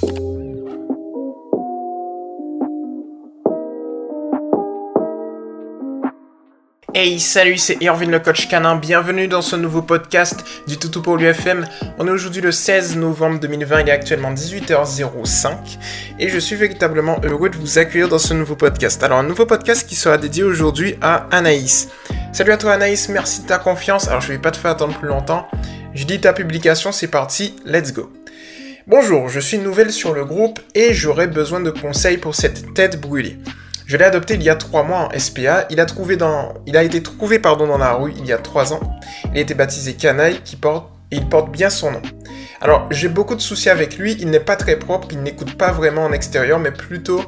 Hey, salut, c'est Irvin le coach canin. Bienvenue dans ce nouveau podcast du Toutou pour l'UFM. On est aujourd'hui le 16 novembre 2020, il est actuellement 18h05 et je suis véritablement heureux de vous accueillir dans ce nouveau podcast. Alors, un nouveau podcast qui sera dédié aujourd'hui à Anaïs. Salut à toi Anaïs, merci de ta confiance. Alors, je vais pas te faire attendre plus longtemps. Je dis ta publication, c'est parti, let's go. Bonjour, je suis nouvelle sur le groupe et j'aurais besoin de conseils pour cette tête brûlée. Je l'ai adopté il y a 3 mois en SPA. Il a, été trouvé pardon, dans la rue il y a 3 ans. Il a été baptisé Canaille qui porte, et il porte bien son nom. Alors, j'ai beaucoup de soucis avec lui. Il n'est pas très propre, il n'écoute pas vraiment en extérieur, mais plutôt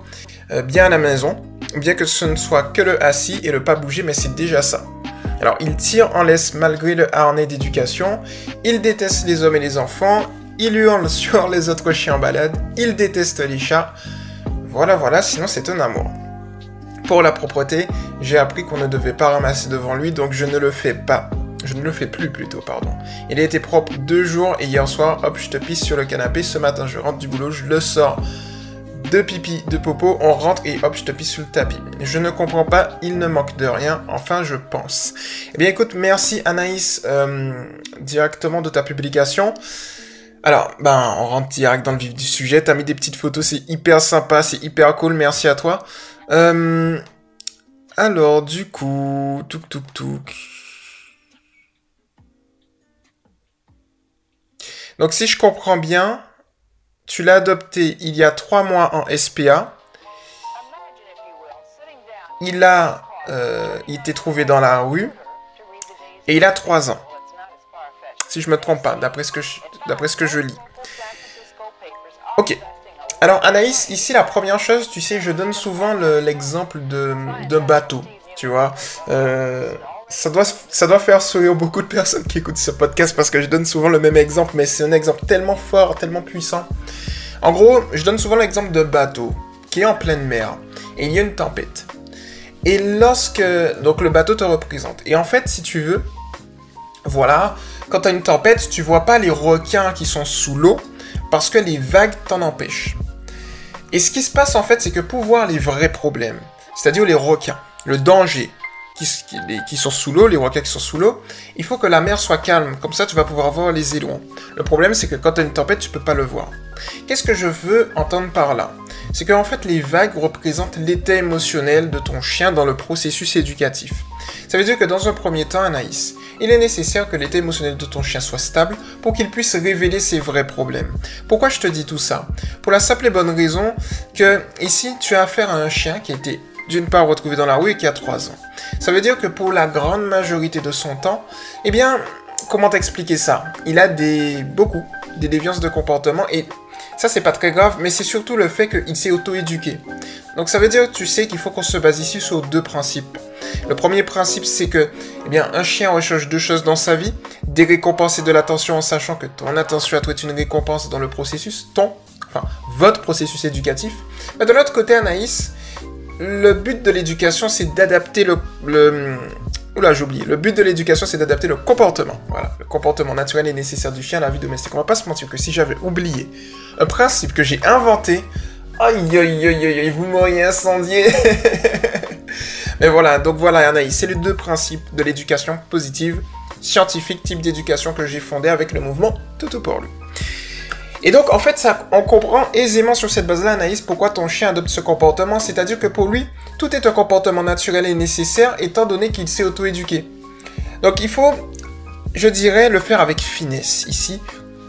euh, bien à la maison. Bien que ce ne soit que le assis et le pas bouger, mais c'est déjà ça. Alors, il tire en laisse malgré le harnais d'éducation. Il déteste les hommes et les enfants. Il hurle sur les autres chiens en balade. Il déteste les chats. Voilà, voilà, sinon c'est un amour. Pour la propreté, j'ai appris qu'on ne devait pas ramasser devant lui, donc je ne le fais pas. Je ne le fais plus plutôt, pardon. Il a été propre deux jours et hier soir, hop, je te pisse sur le canapé. Ce matin, je rentre du boulot, je le sors de pipi, de popo, on rentre et hop, je te pisse sur le tapis. Je ne comprends pas, il ne manque de rien, enfin je pense. Eh bien écoute, merci Anaïs euh, directement de ta publication. Alors, ben, on rentre direct dans le vif du sujet. T'as mis des petites photos, c'est hyper sympa, c'est hyper cool, merci à toi. Euh, alors, du coup, touk touk touk. Donc, si je comprends bien, tu l'as adopté il y a trois mois en SPA. Il a euh, il été trouvé dans la rue et il a trois ans. Si je me trompe pas, d'après ce que je, d'après ce que je lis. Ok. Alors Anaïs, ici la première chose, tu sais, je donne souvent l'exemple de d'un bateau, tu vois. Euh, ça doit, ça doit faire sourire beaucoup de personnes qui écoutent ce podcast parce que je donne souvent le même exemple, mais c'est un exemple tellement fort, tellement puissant. En gros, je donne souvent l'exemple d'un bateau qui est en pleine mer et il y a une tempête. Et lorsque... Donc le bateau te représente. Et en fait, si tu veux, voilà, quand tu as une tempête, tu vois pas les requins qui sont sous l'eau parce que les vagues t'en empêchent. Et ce qui se passe en fait, c'est que pour voir les vrais problèmes, c'est-à-dire les requins, le danger qui, sont sous l'eau, les requins qui sont sous l'eau, il faut que la mer soit calme. Comme ça, tu vas pouvoir voir les éloins. Le problème, c'est que quand tu as une tempête, tu peux pas le voir. Qu'est-ce que je veux entendre par là? C'est qu'en fait, les vagues représentent l'état émotionnel de ton chien dans le processus éducatif. Ça veut dire que dans un premier temps, Anaïs, il est nécessaire que l'état émotionnel de ton chien soit stable pour qu'il puisse révéler ses vrais problèmes. Pourquoi je te dis tout ça? Pour la simple et bonne raison que ici, tu as affaire à un chien qui a été d'une part retrouvé dans la rue et qui a 3 ans. Ça veut dire que pour la grande majorité de son temps, eh bien, comment t'expliquer ça? Il a des beaucoup des déviances de comportement et ça c'est pas très grave, mais c'est surtout le fait qu'il s'est auto-éduqué. Donc ça veut dire, tu sais, qu'il faut qu'on se base ici sur deux principes. Le premier principe, c'est que, eh un chien recherche deux choses dans sa vie des récompenses et de l'attention en sachant que ton attention à toi est une récompense dans le processus, ton, enfin, votre processus éducatif. Mais de l'autre côté, Anaïs, le but de l'éducation, c'est d'adapter le, le... Oula, j'ai oublié. Le but de l'éducation, c'est d'adapter le comportement. Voilà, le comportement naturel et nécessaire du chien à la vie domestique. On va pas se mentir que si j'avais oublié un principe que j'ai inventé, aïe aïe aïe aïe, vous m'auriez incendié. Mais voilà, donc voilà Anaïs, c'est les deux principes de l'éducation positive, scientifique, type d'éducation que j'ai fondé avec le mouvement Toto pour lui. Et donc, en fait, ça, on comprend aisément sur cette base-là, Anaïs, pourquoi ton chien adopte ce comportement. C'est-à-dire que pour lui, tout est un comportement naturel et nécessaire, étant donné qu'il s'est auto-éduqué. Donc, il faut, je dirais, le faire avec finesse ici.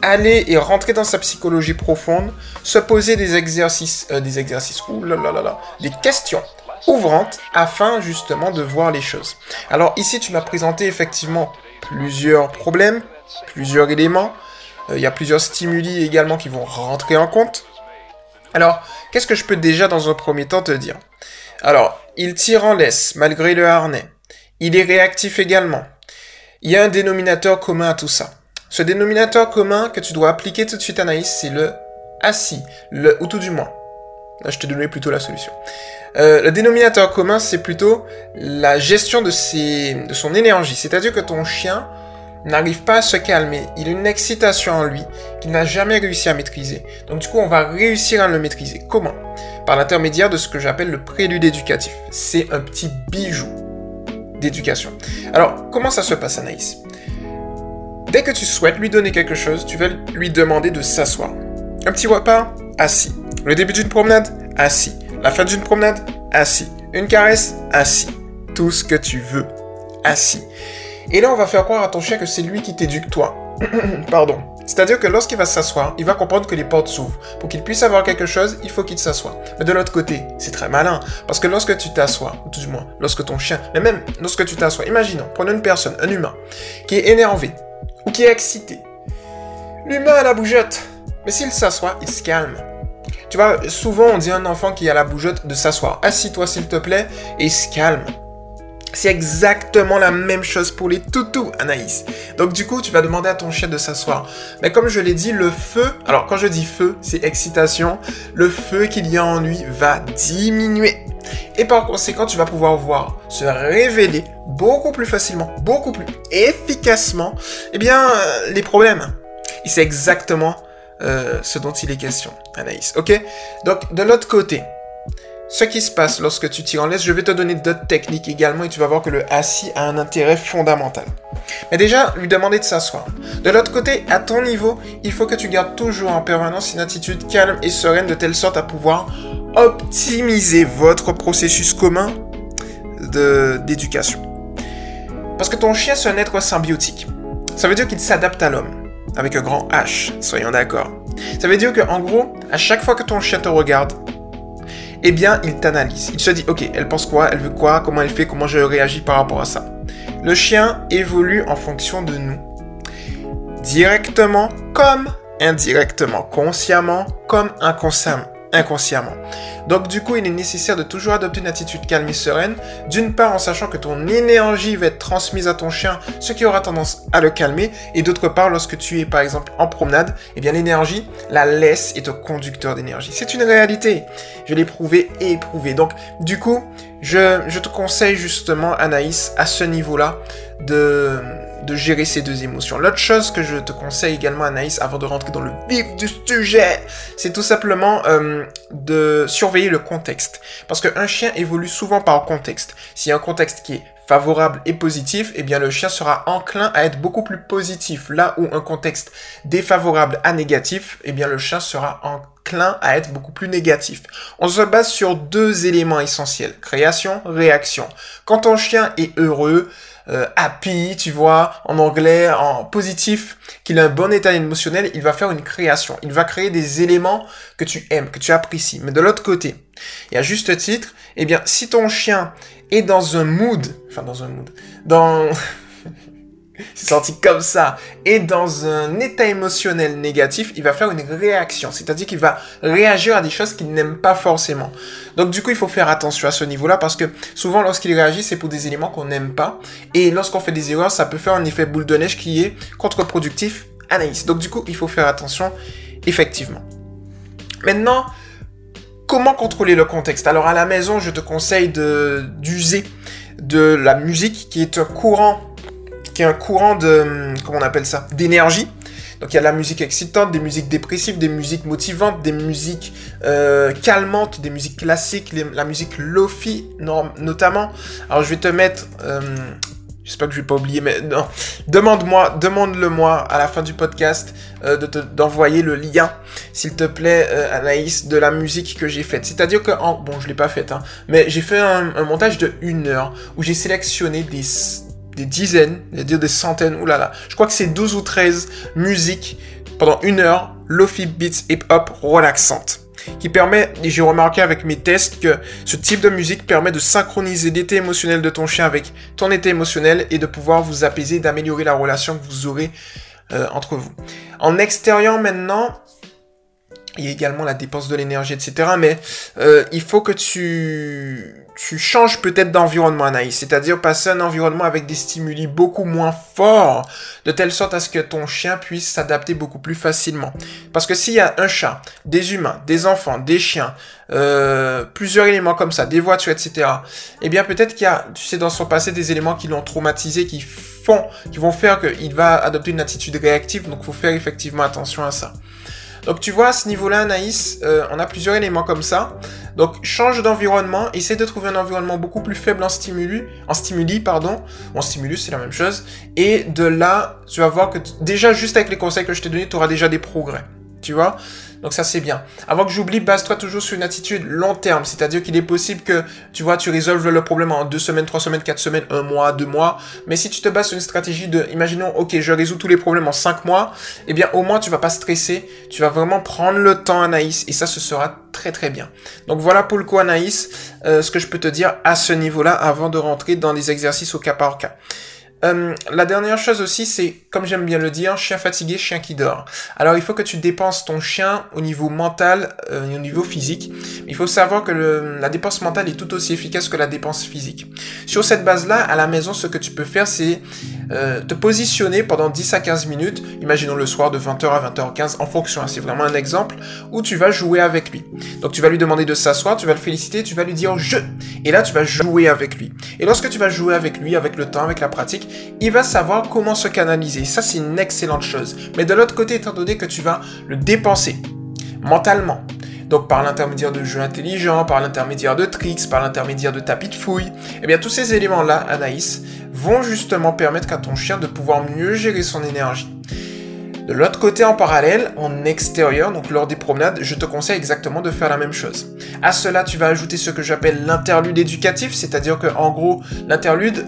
Aller et rentrer dans sa psychologie profonde, se poser des exercices, euh, des exercices, ouh là là là là, des questions ouvrantes afin justement de voir les choses. Alors ici, tu m'as présenté effectivement plusieurs problèmes, plusieurs éléments, euh, il y a plusieurs stimuli également qui vont rentrer en compte. Alors, qu'est-ce que je peux déjà dans un premier temps te dire? Alors, il tire en laisse malgré le harnais. Il est réactif également. Il y a un dénominateur commun à tout ça. Ce dénominateur commun que tu dois appliquer tout de suite, Anaïs, c'est le assis, le, ou tout du moins. Je te donnais plutôt la solution. Euh, le dénominateur commun, c'est plutôt la gestion de, de son énergie. C'est-à-dire que ton chien n'arrive pas à se calmer, il a une excitation en lui qu'il n'a jamais réussi à maîtriser. Donc du coup, on va réussir à le maîtriser. Comment? Par l'intermédiaire de ce que j'appelle le prélude éducatif. C'est un petit bijou d'éducation. Alors, comment ça se passe, Anaïs? Dès que tu souhaites lui donner quelque chose, tu vas lui demander de s'asseoir. Un petit repas Assis. Le début d'une promenade Assis. La fin d'une promenade Assis. Une caresse Assis. Tout ce que tu veux. Assis. Et là, on va faire croire à ton chien que c'est lui qui t'éduque toi. Pardon. C'est-à-dire que lorsqu'il va s'asseoir, il va comprendre que les portes s'ouvrent. Pour qu'il puisse avoir quelque chose, il faut qu'il s'assoie. Mais de l'autre côté, c'est très malin. Parce que lorsque tu t'assois, ou du moins, lorsque ton chien, mais même lorsque tu t'assois, imaginons, prenons une personne, un humain, qui est énervé, ou qui est excité. L'humain a la bougeotte. Mais s'il s'assoit, il se calme. Tu vois, souvent on dit à un enfant qui a la bougeotte de s'asseoir. Assis-toi s'il te plaît, et se calme. C'est exactement la même chose pour les toutous, Anaïs. Donc du coup, tu vas demander à ton chien de s'asseoir. Mais comme je l'ai dit, le feu, alors quand je dis feu, c'est excitation, le feu qu'il y a en lui va diminuer. Et par conséquent, tu vas pouvoir voir se révéler beaucoup plus facilement, beaucoup plus efficacement, eh bien, euh, les problèmes. Et c'est exactement euh, ce dont il est question, Anaïs. Ok? Donc, de l'autre côté, ce qui se passe lorsque tu tires en laisse, je vais te donner d'autres techniques également et tu vas voir que le assis a un intérêt fondamental. Mais déjà, lui demander de s'asseoir. De l'autre côté, à ton niveau, il faut que tu gardes toujours en permanence une attitude calme et sereine de telle sorte à pouvoir optimiser votre processus commun d'éducation. Parce que ton chien, c'est un être symbiotique. Ça veut dire qu'il s'adapte à l'homme. Avec un grand H, soyons d'accord. Ça veut dire qu'en gros, à chaque fois que ton chien te regarde, eh bien, il t'analyse. Il se dit, ok, elle pense quoi, elle veut quoi, comment elle fait, comment je réagis par rapport à ça. Le chien évolue en fonction de nous. Directement comme indirectement, consciemment comme inconsciemment inconsciemment. Donc du coup, il est nécessaire de toujours adopter une attitude calme et sereine, d'une part en sachant que ton énergie va être transmise à ton chien, ce qui aura tendance à le calmer, et d'autre part, lorsque tu es par exemple en promenade, eh bien l'énergie, la laisse est un conducteur d'énergie. C'est une réalité. Je l'ai prouvé et éprouvé. Donc du coup, je, je te conseille justement, Anaïs, à ce niveau-là, de de gérer ces deux émotions. L'autre chose que je te conseille également, Anaïs, avant de rentrer dans le vif du sujet, c'est tout simplement euh, de surveiller le contexte. Parce qu'un chien évolue souvent par contexte. S'il y a un contexte qui est favorable et positif, eh bien le chien sera enclin à être beaucoup plus positif. Là où un contexte défavorable à négatif, eh bien le chien sera enclin à être beaucoup plus négatif. On se base sur deux éléments essentiels. Création, réaction. Quand ton chien est heureux, euh, happy, tu vois, en anglais, en positif, qu'il a un bon état émotionnel, il va faire une création. Il va créer des éléments que tu aimes, que tu apprécies. Mais de l'autre côté, et à juste titre, eh bien, si ton chien est dans un mood, enfin dans un mood, dans c'est sorti comme ça, et dans un état émotionnel négatif, il va faire une réaction. C'est-à-dire qu'il va réagir à des choses qu'il n'aime pas forcément. Donc du coup, il faut faire attention à ce niveau-là parce que souvent, lorsqu'il réagit, c'est pour des éléments qu'on n'aime pas. Et lorsqu'on fait des erreurs, ça peut faire un effet boule de neige qui est contre-productif. Anaïs. Donc du coup, il faut faire attention, effectivement. Maintenant, comment contrôler le contexte? Alors à la maison, je te conseille d'user de la musique qui est un courant qui est un courant de, comment on appelle ça, d'énergie. Donc il y a la musique excitante, des musiques dépressives, des musiques motivantes, des musiques euh, calmantes, des musiques classiques, la musique lofi notamment. Alors je vais te mettre, euh, j'espère que je vais pas oublier, mais non, demande-moi, demande-le-moi à la fin du podcast euh, de d'envoyer le lien, s'il te plaît, Anaïs, de la musique que j'ai faite. C'est-à-dire que, bon, je l'ai pas faite, hein, mais j'ai fait un, un montage de une heure où j'ai sélectionné des des dizaines, dire des centaines, oulala. Je crois que c'est 12 ou 13 musiques pendant une heure, lofi beats hip hop relaxantes. Qui permet, et j'ai remarqué avec mes tests que ce type de musique permet de synchroniser l'état émotionnel de ton chien avec ton état émotionnel et de pouvoir vous apaiser, d'améliorer la relation que vous aurez euh, entre vous. En extérieur maintenant, Il y a également la dépense de l'énergie, etc. Mais euh, il faut que tu, tu changes peut-être d'environnement, Anaïs. C'est-à-dire passer un environnement avec des stimuli beaucoup moins forts, de telle sorte à ce que ton chien puisse s'adapter beaucoup plus facilement. Parce que s'il y a un chat, des humains, des enfants, des chiens, euh, plusieurs éléments comme ça, des voitures, etc. Eh bien, peut-être qu'il y a, tu sais, dans son passé, des éléments qui l'ont traumatisé, qui font, qui vont faire qu'il va adopter une attitude réactive. Donc, faut faire effectivement attention à ça. Donc tu vois, à ce niveau-là, Anaïs, euh, on a plusieurs éléments comme ça. Donc change d'environnement, essaie de trouver un environnement beaucoup plus faible en stimuli, en stimuli, pardon, en stimulus, c'est la même chose. Et de là, tu vas voir que déjà juste avec les conseils que je t'ai donnés, tu auras déjà des progrès. Tu vois donc ça, c'est bien. Avant que j'oublie, base-toi toujours sur une attitude long terme. C'est-à-dire qu'il est possible que, tu vois, tu résolves le problème en deux semaines, trois semaines, quatre semaines, un mois, deux mois. Mais si tu te bases sur une stratégie de, imaginons, ok, je résous tous les problèmes en cinq mois, eh bien, au moins, tu vas pas stresser. Tu vas vraiment prendre le temps, Anaïs. Et ça, ce sera très, très bien. Donc voilà pour le coup, Anaïs, euh, ce que je peux te dire à ce niveau-là avant de rentrer dans les exercices au cas par cas. Euh, la dernière chose aussi, c'est, comme j'aime bien le dire, chien fatigué, chien qui dort. Alors il faut que tu dépenses ton chien au niveau mental euh, au niveau physique. Il faut savoir que la dépense mentale est tout aussi efficace que la dépense physique. Sur cette base-là, à la maison, ce que tu peux faire, c'est euh, te positionner pendant 10 à 15 minutes, imaginons le soir de 20h à 20h15, en fonction, hein, c'est vraiment un exemple, où tu vas jouer avec lui. Donc tu vas lui demander de s'asseoir, tu vas le féliciter, tu vas lui dire je. Et là, tu vas jouer avec lui. Et lorsque tu vas jouer avec lui, avec le temps, avec la pratique, il va savoir comment se canaliser. Ça, c'est une excellente chose. Mais de l'autre côté, étant donné que tu vas le dépenser mentalement, donc par l'intermédiaire de jeux intelligents, par l'intermédiaire de tricks, par l'intermédiaire de tapis de fouilles, eh bien tous ces éléments-là, Anaïs, vont justement permettre à ton chien de pouvoir mieux gérer son énergie. De l'autre côté, en parallèle, en extérieur, donc lors des promenades, je te conseille exactement de faire la même chose. À cela, tu vas ajouter ce que j'appelle l'interlude éducatif, c'est-à-dire que en gros, l'interlude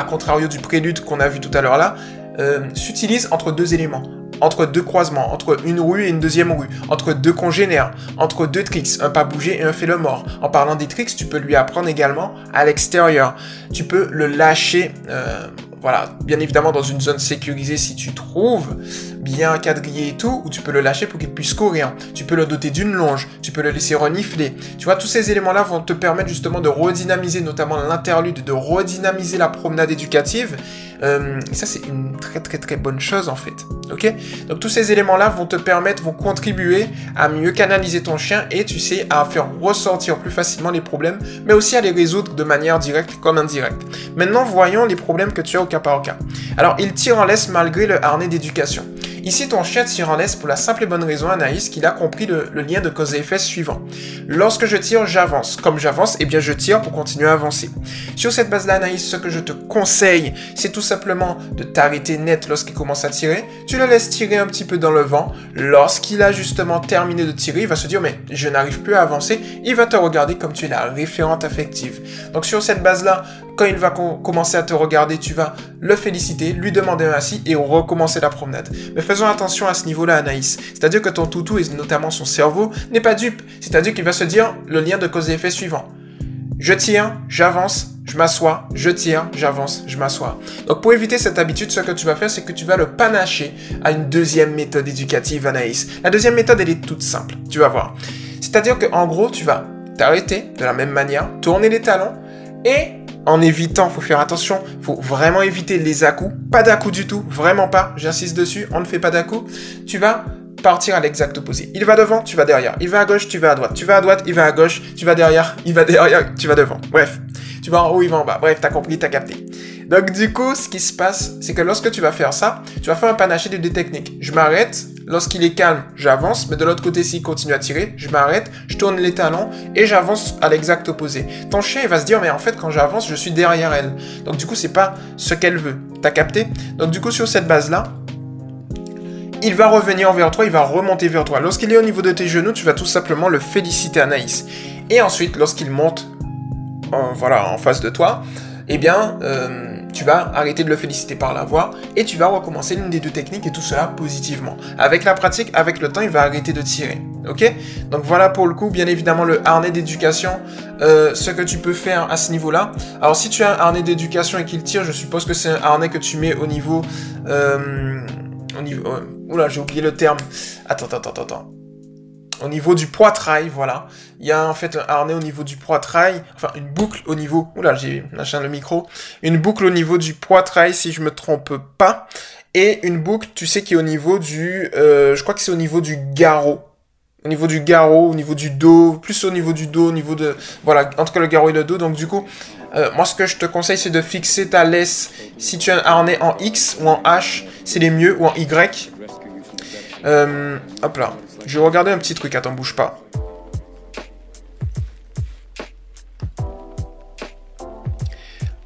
à contrario du prélude qu'on a vu tout à l'heure là, euh, s'utilise entre deux éléments, entre deux croisements, entre une rue et une deuxième rue, entre deux congénères, entre deux tricks, un pas bougé et un fait le mort. En parlant des tricks, tu peux lui apprendre également à l'extérieur. Tu peux le lâcher. Euh, voilà, bien évidemment dans une zone sécurisée si tu trouves, bien quadrillé et tout, où tu peux le lâcher pour qu'il puisse courir. Tu peux le doter d'une longe, tu peux le laisser renifler. Tu vois, tous ces éléments-là vont te permettre justement de redynamiser notamment l'interlude, de redynamiser la promenade éducative. Euh, ça, c'est une très très très bonne chose en fait. Ok? Donc tous ces éléments-là vont te permettre, vont contribuer à mieux canaliser ton chien et tu sais, à faire ressortir plus facilement les problèmes, mais aussi à les résoudre de manière directe comme indirecte. Maintenant, voyons les problèmes que tu as au cas par cas. Alors, il tire en laisse malgré le harnais d'éducation. Ici, ton chien tire en laisse pour la simple et bonne raison, Anaïs, qu'il a compris le, lien de cause et effet suivant. Lorsque je tire, j'avance. Comme j'avance, eh bien, je tire pour continuer à avancer. Sur cette base-là, Anaïs, ce que je te conseille, c'est tout simplement de t'arrêter net lorsqu'il commence à tirer. Tu le laisses tirer un petit peu dans le vent. Lorsqu'il a justement terminé de tirer, il va se dire, mais je n'arrive plus à avancer. Il va te regarder comme tu es la référente affective. Donc, sur cette base-là, quand il va commencer à te regarder, tu vas le féliciter, lui demander assis et recommencer la promenade. Mais faisons attention à ce niveau-là, Anaïs. C'est-à-dire que ton toutou, et notamment son cerveau, n'est pas dupe. C'est-à-dire qu'il va se dire le lien de cause et effet suivant. Je tire, j'avance, je m'assois, je tire, j'avance, je m'assois. Donc pour éviter cette habitude, ce que tu vas faire, c'est que tu vas le panacher à une deuxième méthode éducative, Anaïs. La deuxième méthode, elle est toute simple, tu vas voir. C'est-à-dire qu'en gros, tu vas t'arrêter de la même manière, tourner les talons et en évitant, faut faire attention, faut vraiment éviter les à Pas dà du tout, vraiment pas, j'insiste dessus, on ne fait pas dà Tu vas partir à l'exact opposé. Il va devant, tu vas derrière. Il va à gauche, tu vas à droite. Tu vas à droite, il va à gauche, tu vas derrière, il va derrière, tu vas devant. Bref, tu vas en haut, il va en bas. Bref, t'as compris, t'as capté. Donc du coup, ce qui se passe, c'est que lorsque tu vas faire ça, tu vas faire un panaché de deux techniques. Je m'arrête, lorsqu'il est calme, j'avance, mais de l'autre côté, s'il continue à tirer, je m'arrête, je tourne les talons et j'avance à l'exact opposé. Ton chien, il va se dire, mais en fait, quand j'avance, je suis derrière elle. Donc du coup, c'est pas ce qu'elle veut. T'as capté? Donc du coup, sur cette base-là, il va revenir vers toi, il va remonter vers toi. Lorsqu'il est au niveau de tes genoux, tu vas tout simplement le féliciter Anaïs. Et ensuite, lorsqu'il monte en, voilà, en face de toi, eh bien, euh, tu vas arrêter de le féliciter par la voix et tu vas recommencer l'une des deux techniques et tout cela positivement. Avec la pratique, avec le temps, il va arrêter de tirer. Ok? Donc voilà pour le coup, bien évidemment, le harnais d'éducation, euh, ce que tu peux faire à ce niveau-là. Alors si tu as un harnais d'éducation et qu'il tire, je suppose que c'est un harnais que tu mets au niveau... Euh, au niveau... oula, j'ai oublié le terme. Attends, attends, attends, attends. au niveau du poitrail, voilà. Il y a en fait un harnais au niveau du poitrail, enfin une boucle au niveau, oula j'ai lâché le micro, une boucle au niveau du poitrail si je me trompe pas, et une boucle, tu sais, qui est au niveau du, euh, je crois que c'est au niveau du garrot, au niveau du garrot, au niveau du dos, plus au niveau du dos, au niveau de, voilà, entre le garrot et le dos, donc du coup, euh, moi ce que je te conseille c'est de fixer ta laisse, si tu as un harnais en X ou en H, c'est les mieux, ou en Y, euh, hop là. Je vais regarder un petit truc, attends, bouge pas.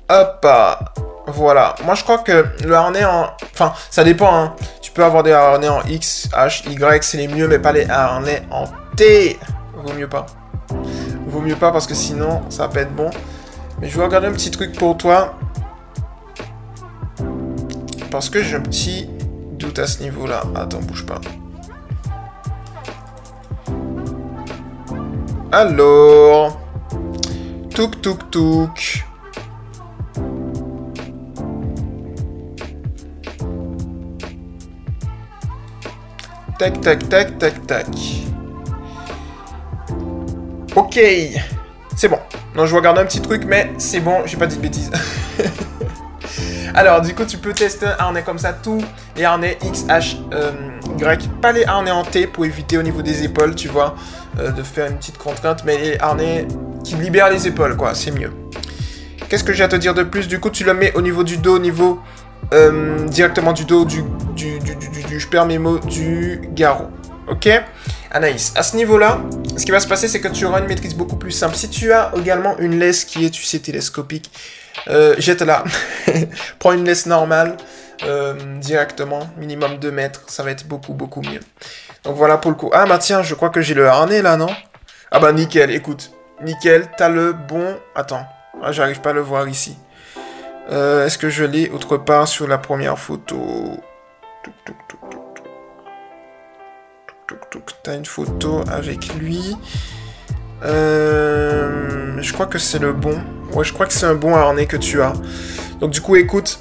Hop, voilà. Moi, je crois que le harnais en... Enfin, ça dépend, hein. Tu peux avoir des harnais en X, H, Y, c'est les mieux, mais pas les harnais en T. Vaut mieux pas. Vaut mieux pas parce que sinon, ça va pas être bon. Mais je vais regarder un petit truc pour toi. Parce que j'ai un petit à ce niveau-là. Attends, bouge pas. Alors... Touk touk touk. Tac tac tac tac tac. Ok. C'est bon. Non, je vais regarder un petit truc, mais c'est bon, j'ai pas dit de bêtises. Alors, du coup, tu peux tester un harnais comme ça, tous les harnais X, H, euh, Y. Pas les harnais en T pour éviter au niveau des épaules, tu vois, euh, de faire une petite contrainte, mais les harnais qui libèrent les épaules, quoi, c'est mieux. Qu'est-ce que j'ai à te dire de plus? Du coup, tu le mets au niveau du dos, au niveau euh, directement du dos, du, je perds mes mots, du garrot. Ok? Anaïs, à ce niveau-là, ce qui va se passer, c'est que tu auras une maîtrise beaucoup plus simple. Si tu as également une laisse qui est, tu sais, télescopique, euh, jette-la. Prends une laisse normale euh, directement, minimum 2 mètres. Ça va être beaucoup, beaucoup mieux. Donc voilà pour le coup. Ah bah tiens, je crois que j'ai le harnais là, non? Ah bah nickel, écoute. Nickel, t'as le bon... Attends, ah, j'arrive pas à le voir ici. Euh, Est-ce que je l'ai autre part sur la première photo? T'as une photo avec lui. Euh, je crois que c'est le bon. Ouais, je crois que c'est un bon harnais que tu as. Donc du coup, écoute.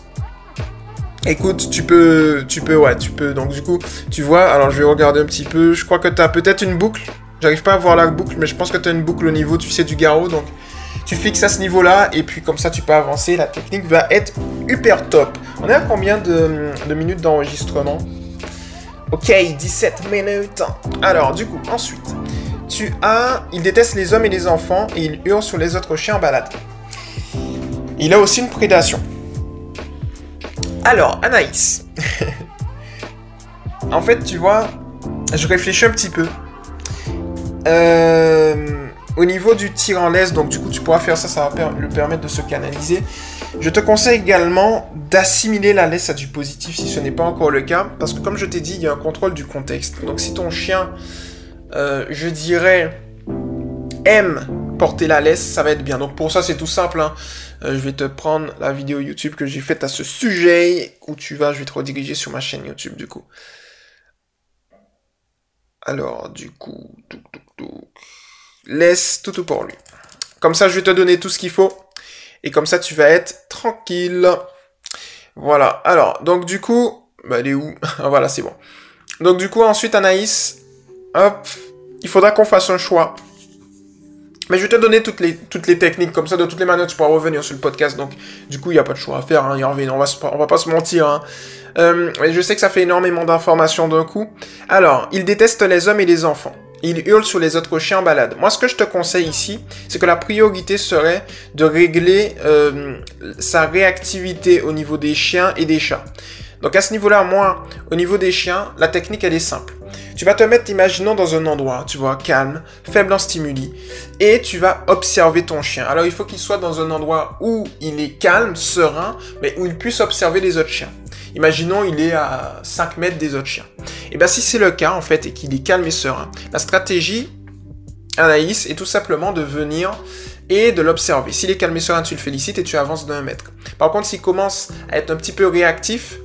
Écoute, tu peux, tu peux, ouais, tu peux. Donc du coup, tu vois, alors je vais regarder un petit peu. Je crois que tu as peut-être une boucle. J'arrive pas à voir la boucle, mais je pense que tu as une boucle au niveau, tu sais, du garrot. Donc tu fixes à ce niveau-là, et puis comme ça, tu peux avancer. La technique va être hyper top. On est à combien de, de minutes d'enregistrement? Ok, 17 minutes. Alors, du coup, ensuite, Il déteste les hommes et les enfants et il hurle sur les autres chiens en balade. Il a aussi une prédation. Alors, Anaïs. en fait, tu vois, je réfléchis un petit peu. Euh, au niveau du tir en laisse, donc du coup, tu pourras faire ça, ça va lui permettre de se canaliser. Je te conseille également d'assimiler la laisse à du positif si ce n'est pas encore le cas, parce que comme je t'ai dit, il y a un contrôle du contexte. Donc si ton chien euh, je dirais, aime porter la laisse, ça va être bien. Donc pour ça, c'est tout simple. Hein. Euh, je vais te prendre la vidéo YouTube que j'ai faite à ce sujet, où tu vas, je vais te rediriger sur ma chaîne YouTube du coup. Alors, du coup, laisse tout, tout pour lui. Comme ça, je vais te donner tout ce qu'il faut. Et comme ça, tu vas être tranquille. Voilà. Alors, donc du coup, bah, elle est où? Voilà, c'est bon. Donc du coup, ensuite, Anaïs, hop, il faudra qu'on fasse un choix. Mais je vais te donner toutes les, toutes les techniques, comme ça, de toutes les manières, tu pourras revenir sur le podcast. Donc, du coup, il n'y a pas de choix à faire, hein, on va, on va pas se mentir. Hein. Euh, je sais que ça fait énormément d'informations d'un coup. Alors, il déteste les hommes et les enfants. Il hurle sur les autres chiens en balade. Moi, ce que je te conseille ici, c'est que la priorité serait de régler euh, sa réactivité au niveau des chiens et des chats. Donc à ce niveau-là, moi, au niveau des chiens, la technique, elle est simple. Tu vas te mettre, imaginons, dans un endroit, tu vois, calme, faible en stimuli, et tu vas observer ton chien. Alors il faut qu'il soit dans un endroit où il est calme, serein, mais où il puisse observer les autres chiens. Imaginons, il est à 5 mètres des autres chiens. Et bien si c'est le cas, en fait, et qu'il est calme et serein, la stratégie, Anaïs, est tout simplement de venir et de l'observer. S'il est calme et serein, tu le félicites et tu avances d'un mètre. Par contre, s'il commence à être un petit peu réactif,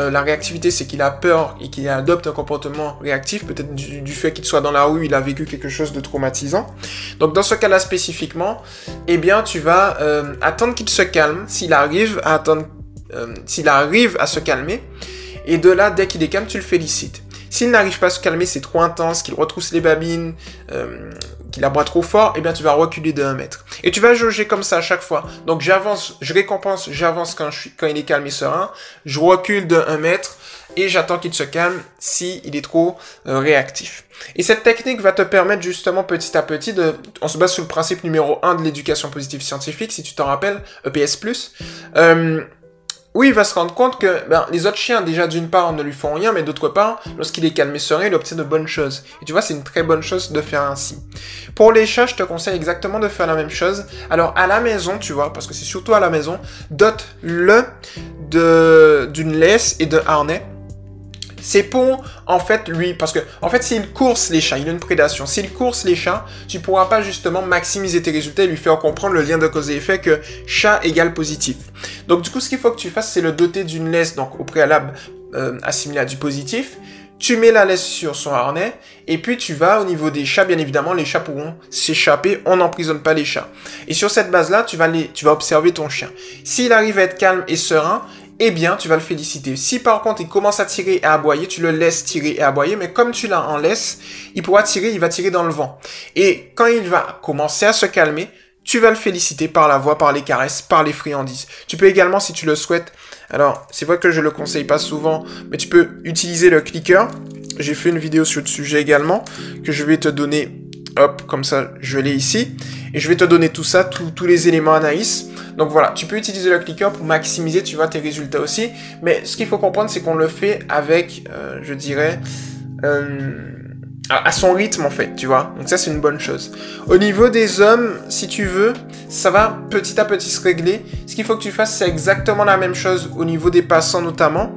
euh, la réactivité, c'est qu'il a peur et qu'il adopte un comportement réactif, peut-être du, fait qu'il soit dans la rue, il a vécu quelque chose de traumatisant. Donc dans ce cas-là spécifiquement, eh bien tu vas euh, attendre qu'il se calme, s'il arrive à euh, s'il arrive à se calmer, et de là, dès qu'il est calme, tu le félicites. S'il n'arrive pas à se calmer, c'est trop intense, qu'il retrousse les babines, euh, qu'il aboie trop fort, eh bien tu vas reculer de 1 mètre. Et tu vas jauger comme ça à chaque fois. Donc j'avance, je récompense, j'avance quand, quand il est calme et serein, je recule de 1 mètre et j'attends qu'il se calme si il est trop euh, réactif. Et cette technique va te permettre justement petit à petit de, on se base sur le principe numéro 1 de l'éducation positive scientifique, si tu t'en rappelles, EPS+, oui, il va se rendre compte que ben, les autres chiens, déjà d'une part, ne lui font rien, mais d'autre part, lorsqu'il est calme et serein, il obtient de bonnes choses. Et tu vois, c'est une très bonne chose de faire ainsi. Pour les chats, je te conseille exactement de faire la même chose. Alors, à la maison, tu vois, parce que c'est surtout à la maison, dote-le d'une laisse et de harnais c'est pour, en fait, lui, parce que, en fait, s'il course les chats, il a une prédation. S'il course les chats, tu pourras pas justement maximiser tes résultats et lui faire comprendre le lien de cause et effet que chat égale positif. Donc, du coup, ce qu'il faut que tu fasses, c'est le doter d'une laisse, donc au préalable euh, assimilé à du positif. Tu mets la laisse sur son harnais et puis tu vas au niveau des chats, bien évidemment, les chats pourront s'échapper, on n'emprisonne pas les chats. Et sur cette base-là, tu vas tu vas observer ton chien. S'il arrive à être calme et serein, eh bien, tu vas le féliciter. Si par contre il commence à tirer et à aboyer, tu le laisses tirer et aboyer, mais comme tu l'as en laisse, il pourra tirer, il va tirer dans le vent. Et quand il va commencer à se calmer, tu vas le féliciter par la voix, par les caresses, par les friandises. Tu peux également, si tu le souhaites, alors c'est vrai que je le conseille pas souvent, mais tu peux utiliser le clicker. J'ai fait une vidéo sur le sujet également, que je vais te donner, hop, comme ça, je l'ai ici. Et je vais te donner tout ça, tous les éléments Anaïs. Donc voilà, tu peux utiliser le clicker pour maximiser, tu vois, tes résultats aussi. Mais ce qu'il faut comprendre, c'est qu'on le fait avec, euh, je dirais, euh, à son rythme en fait, tu vois. Donc ça, c'est une bonne chose. Au niveau des hommes, si tu veux, ça va petit à petit se régler. Ce qu'il faut que tu fasses, c'est exactement la même chose au niveau des passants notamment.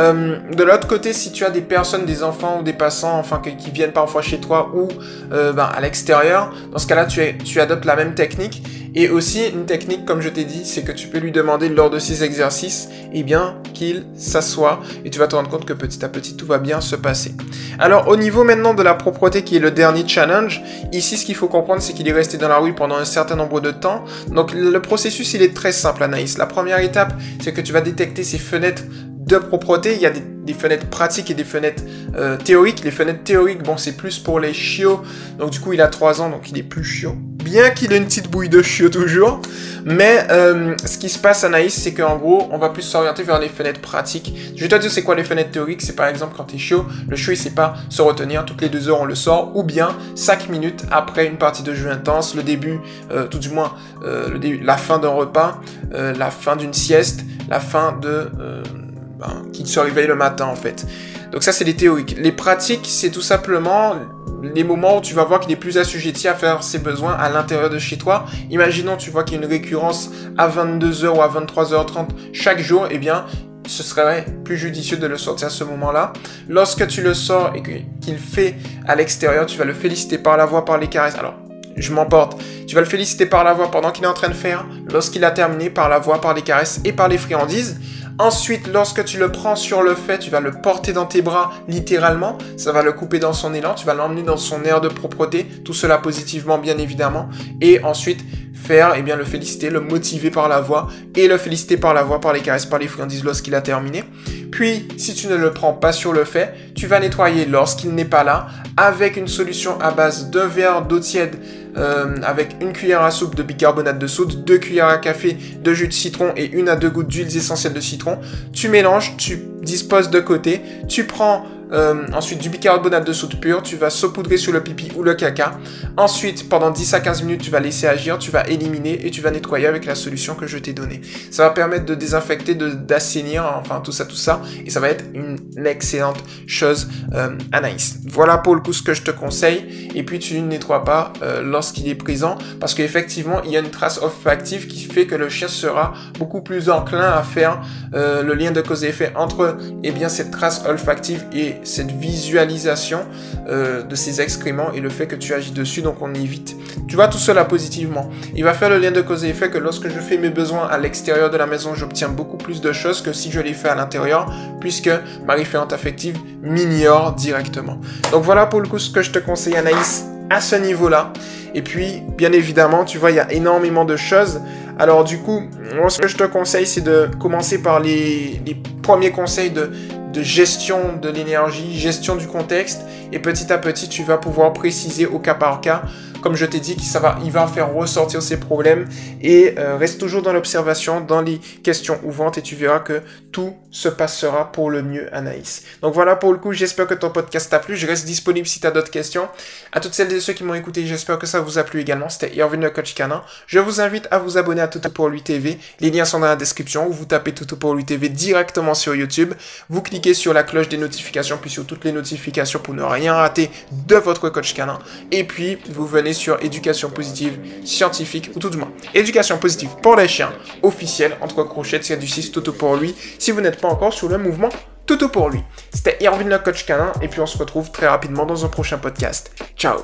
Euh, de l'autre côté, si tu as des personnes, des enfants ou des passants, enfin qui, viennent parfois chez toi ou ben, à l'extérieur, dans ce cas-là, tu, adoptes la même technique. Et aussi, une technique, comme je t'ai dit, c'est que tu peux lui demander lors de ces exercices, eh bien, qu'il s'assoie et tu vas te rendre compte que petit à petit, tout va bien se passer. Alors, au niveau maintenant de la propreté, qui est le dernier challenge, ici, ce qu'il faut comprendre, c'est qu'il est resté dans la rue pendant un certain nombre de temps. Donc, le processus, il est très simple, Anaïs. La première étape, c'est que tu vas détecter ces fenêtres de propreté. Il y a des, fenêtres pratiques et des fenêtres euh, théoriques. Les fenêtres théoriques, bon, c'est plus pour les chiots. Donc, du coup, il a 3 ans, donc il est plus chiot bien qu'il ait une petite bouille de chiot toujours. Mais euh, ce qui se passe, Anaïs, c'est qu'en gros, on va plus s'orienter vers les fenêtres pratiques. Je vais te dire c'est quoi les fenêtres théoriques? C'est par exemple quand t'es chiot, le chiot il sait pas se retenir, toutes les deux heures on le sort, ou bien 5 minutes après une partie de jeu intense, le début, euh, tout du moins euh, le début, la fin d'un repas, la fin d'une sieste, la fin de... Ben, qu'il se réveille le matin en fait. Donc ça c'est les théoriques. Les pratiques, c'est tout simplement les moments où tu vas voir qu'il est plus assujetti à faire ses besoins à l'intérieur de chez toi. Imaginons, tu vois qu'il y a une récurrence à 22h ou à 23h30 chaque jour, eh bien, ce serait plus judicieux de le sortir à ce moment-là. Lorsque tu le sors et qu'il fait à l'extérieur, tu vas le féliciter par la voix, par les caresses. Alors, je m'emporte. Tu vas le féliciter par la voix pendant qu'il est en train de faire, lorsqu'il a terminé, par la voix, par les caresses et par les friandises. Ensuite, lorsque tu le prends sur le fait, tu vas le porter dans tes bras littéralement. Ça va le couper dans son élan. Tu vas l'emmener dans son air de propreté. Tout cela positivement, bien évidemment. Et ensuite, faire, eh bien, le féliciter, le motiver par la voix et le féliciter par la voix, par les caresses, par les friandises lorsqu'il a terminé. Puis, si tu ne le prends pas sur le fait, tu vas nettoyer lorsqu'il n'est pas là avec une solution à base de verre d'eau tiède euh, avec une cuillère à soupe de bicarbonate de soude, deux cuillères à café de jus de citron et une à deux gouttes d'huiles essentielles de citron. Tu mélanges, tu disposes de côté, tu prends euh, ensuite, du bicarbonate de soude pur, tu vas saupoudrer sur le pipi ou le caca. Ensuite, pendant 10 à 15 minutes, tu vas laisser agir, tu vas éliminer et tu vas nettoyer avec la solution que je t'ai donnée. Ça va permettre de désinfecter, d'assainir, enfin tout ça, tout ça. Et ça va être une excellente chose euh, Anaïs. Voilà pour le coup ce que je te conseille. Et puis tu ne nettoies pas euh, lorsqu'il est présent parce qu'effectivement, il y a une trace olfactive qui fait que le chien sera beaucoup plus enclin à faire euh, le lien de cause et effet entre eh bien, cette trace olfactive et cette visualisation euh, de ces excréments et le fait que tu agis dessus, donc on évite. Tu vois tout cela positivement. Il va faire le lien de cause et effet que lorsque je fais mes besoins à l'extérieur de la maison, j'obtiens beaucoup plus de choses que si je les fais à l'intérieur, puisque ma référente affective m'ignore directement. Donc voilà pour le coup ce que je te conseille Anaïs à ce niveau-là. Et puis, bien évidemment, tu vois, il y a énormément de choses. Alors du coup, moi, ce que je te conseille, c'est de commencer par les, les premiers conseils de de gestion de l'énergie, gestion du contexte, et petit à petit, tu vas pouvoir préciser au cas par cas comme je t'ai dit, va, il va faire ressortir ses problèmes et euh, reste toujours dans l'observation, dans les questions ouvrantes et tu verras que tout se passera pour le mieux, Anaïs. Donc voilà pour le coup, j'espère que ton podcast t'a plu. Je reste disponible si tu as d'autres questions. À toutes celles et ceux qui m'ont écouté, j'espère que ça vous a plu également. C'était Irvin le coach canin. Je vous invite à vous abonner à Toto pour lui TV. Les liens sont dans la description ou vous tapez Toto pour lui TV directement sur YouTube. Vous cliquez sur la cloche des notifications puis sur toutes les notifications pour ne rien rater de votre coach canin. Et puis vous venez sur éducation positive scientifique, ou tout du moins, éducation positive pour les chiens, officiel, entre crochets, c'est du 6 Toto pour lui, si vous n'êtes pas encore sur le mouvement Toto pour lui. C'était Irvin le coach canin, et puis on se retrouve très rapidement dans un prochain podcast. Ciao